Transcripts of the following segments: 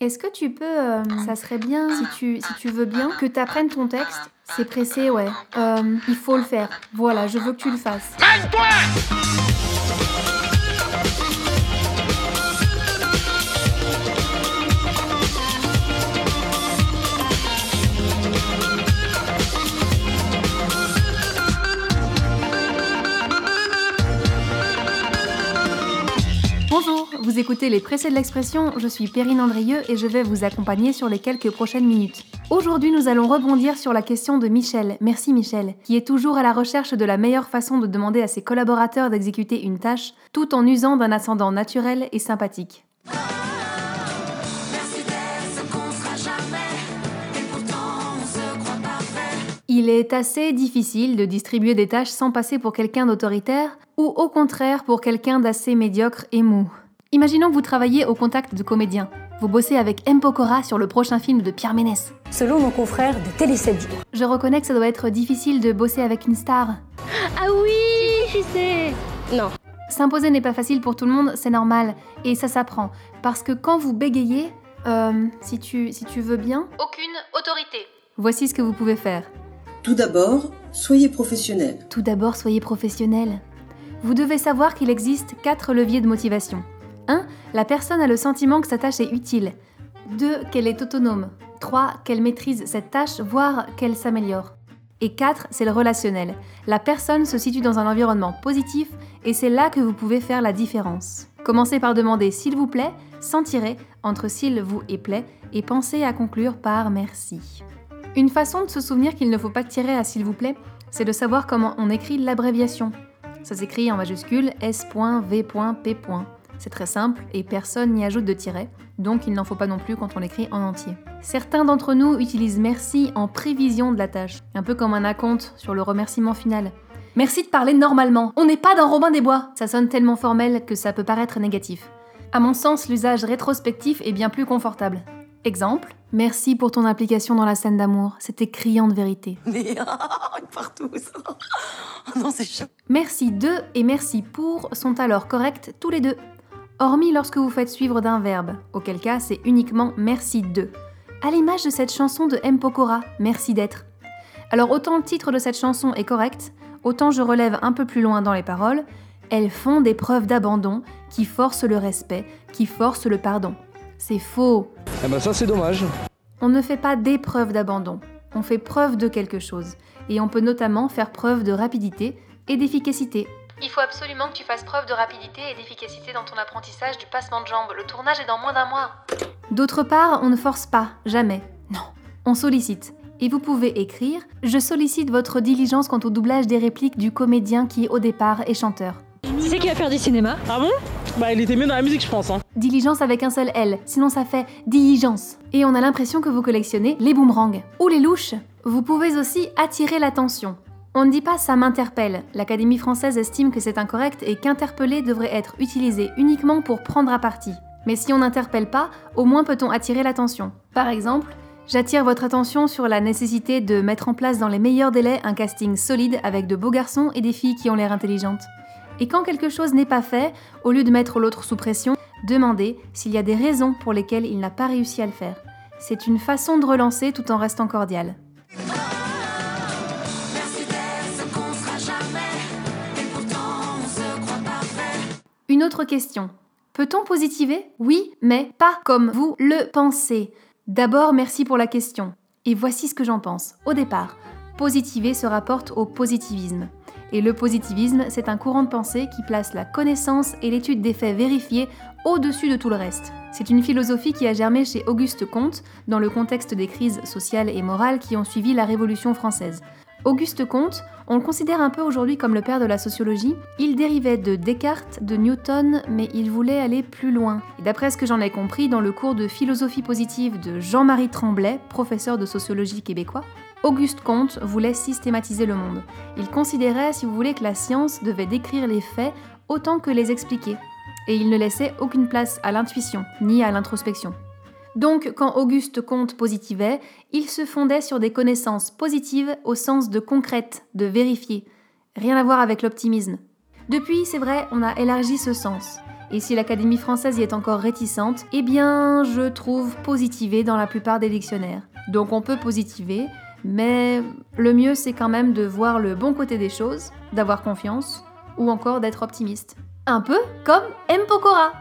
Est-ce que tu peux, euh, ça serait bien, si tu, veux bien, que tu apprennes ton texte? C'est pressé, ouais. Euh, il faut le faire. Voilà, je veux que tu le fasses. Bonjour, vous écoutez les Pressés de l'expression, je suis Perrine Andrieux et je vais vous accompagner sur les quelques prochaines minutes. Aujourd'hui, nous allons rebondir sur la question de Michel, merci Michel, qui est toujours à la recherche de la meilleure façon de demander à ses collaborateurs d'exécuter une tâche tout en usant d'un ascendant naturel et sympathique. Il est assez difficile de distribuer des tâches sans passer pour quelqu'un d'autoritaire ou au contraire pour quelqu'un d'assez médiocre et mou. Imaginons que vous travaillez au contact de comédiens. Vous bossez avec M. Pokora sur le prochain film de Pierre Ménès. Selon mon confrère de Télé 7 jours. Je reconnais que ça doit être difficile de bosser avec une star. Ah oui, je sais. Non. S'imposer n'est pas facile pour tout le monde, c'est normal. Et ça s'apprend. Parce que quand vous bégayez, euh, si, tu, si tu veux bien, Aucune autorité. voici ce que vous pouvez faire. Tout d'abord, soyez professionnel. Tout d'abord, soyez professionnel. Vous devez savoir qu'il existe quatre leviers de motivation. 1. La personne a le sentiment que sa tâche est utile. 2. Qu'elle est autonome. 3. Qu'elle maîtrise cette tâche, voire qu'elle s'améliore. Et 4. C'est le relationnel. La personne se situe dans un environnement positif et c'est là que vous pouvez faire la différence. Commencez par demander s'il vous plaît, sans tirer entre s'il vous et plaît, et pensez à conclure par merci. Une façon de se souvenir qu'il ne faut pas tirer à s'il vous plaît, c'est de savoir comment on écrit l'abréviation. Ça s'écrit en majuscule S.V.P. C'est très simple et personne n'y ajoute de tiret, donc il n'en faut pas non plus quand on l'écrit en entier. Certains d'entre nous utilisent merci en prévision de la tâche, un peu comme un acompte sur le remerciement final. Merci de parler normalement, on n'est pas dans Robin des Bois Ça sonne tellement formel que ça peut paraître négatif. À mon sens, l'usage rétrospectif est bien plus confortable. Exemple, merci pour ton implication dans la scène d'amour, c'était criant de vérité. Mais partout ça? Oh non, c'est chaud. Merci de et merci pour sont alors corrects tous les deux. Hormis lorsque vous faites suivre d'un verbe, auquel cas c'est uniquement merci de. À l'image de cette chanson de M. Pokora, Merci d'être. Alors autant le titre de cette chanson est correct, autant je relève un peu plus loin dans les paroles, elles font des preuves d'abandon qui forcent le respect, qui forcent le pardon. C'est faux. Eh ben ça c'est dommage. On ne fait pas des preuves d'abandon, on fait preuve de quelque chose. Et on peut notamment faire preuve de rapidité et d'efficacité. Il faut absolument que tu fasses preuve de rapidité et d'efficacité dans ton apprentissage du passement de jambes. Le tournage est dans moins d'un mois. D'autre part, on ne force pas, jamais. Non, on sollicite. Et vous pouvez écrire Je sollicite votre diligence quant au doublage des répliques du comédien qui, au départ, est chanteur. Sais qui va faire du cinéma? Ah bon? Bah il était mieux dans la musique je pense hein. Diligence avec un seul L, sinon ça fait diligence. Et on a l'impression que vous collectionnez les boomerangs ou les louches. Vous pouvez aussi attirer l'attention. On ne dit pas ça m'interpelle. L'Académie française estime que c'est incorrect et qu'interpeller devrait être utilisé uniquement pour prendre à partie. Mais si on n'interpelle pas, au moins peut-on attirer l'attention. Par exemple, j'attire votre attention sur la nécessité de mettre en place dans les meilleurs délais un casting solide avec de beaux garçons et des filles qui ont l'air intelligentes. Et quand quelque chose n'est pas fait, au lieu de mettre l'autre sous pression, demandez s'il y a des raisons pour lesquelles il n'a pas réussi à le faire. C'est une façon de relancer tout en restant cordial. Une autre question. Peut-on positiver? Oui, mais pas comme vous le pensez. D'abord, merci pour la question. Et voici ce que j'en pense. Au départ, positiver se rapporte au positivisme. Et le positivisme, c'est un courant de pensée qui place la connaissance et l'étude des faits vérifiés au-dessus de tout le reste. C'est une philosophie qui a germé chez Auguste Comte dans le contexte des crises sociales et morales qui ont suivi la Révolution française. Auguste Comte, on le considère un peu aujourd'hui comme le père de la sociologie. Il dérivait de Descartes, de Newton, mais il voulait aller plus loin. Et d'après ce que j'en ai compris dans le cours de philosophie positive de Jean-Marie Tremblay, professeur de sociologie québécois, Auguste Comte voulait systématiser le monde. Il considérait, si vous voulez, que la science devait décrire les faits autant que les expliquer. Et il ne laissait aucune place à l'intuition, ni à l'introspection. Donc, quand Auguste Comte positivait, il se fondait sur des connaissances positives au sens de concrète, de vérifier. Rien à voir avec l'optimisme. Depuis, c'est vrai, on a élargi ce sens. Et si l'Académie française y est encore réticente, eh bien, je trouve positiver dans la plupart des dictionnaires. Donc on peut positiver, mais le mieux c'est quand même de voir le bon côté des choses, d'avoir confiance, ou encore d'être optimiste. Un peu comme M. Pokora.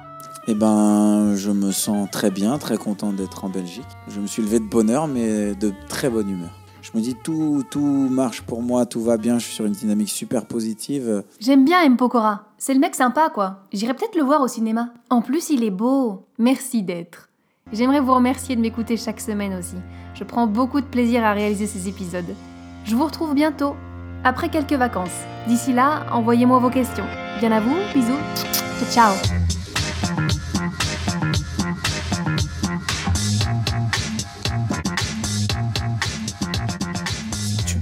Eh ben, je me sens très bien, très content d'être en Belgique. Je me suis levé de bonne heure, mais de très bonne humeur. Je me dis tout, tout marche pour moi, tout va bien, je suis sur une dynamique super positive. J'aime bien M. Pokora. C'est le mec sympa, quoi. J'irai peut-être le voir au cinéma. En plus, il est beau. Merci d'être. J'aimerais vous remercier de m'écouter chaque semaine aussi. Je prends beaucoup de plaisir à réaliser ces épisodes. Je vous retrouve bientôt, après quelques vacances. D'ici là, envoyez-moi vos questions. Bien à vous, bisous. Ciao.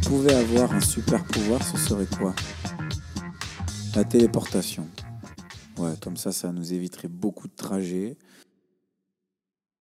Pouvais avoir un super pouvoir, ce serait quoi? La téléportation. Ouais, comme ça, ça nous éviterait beaucoup de trajets.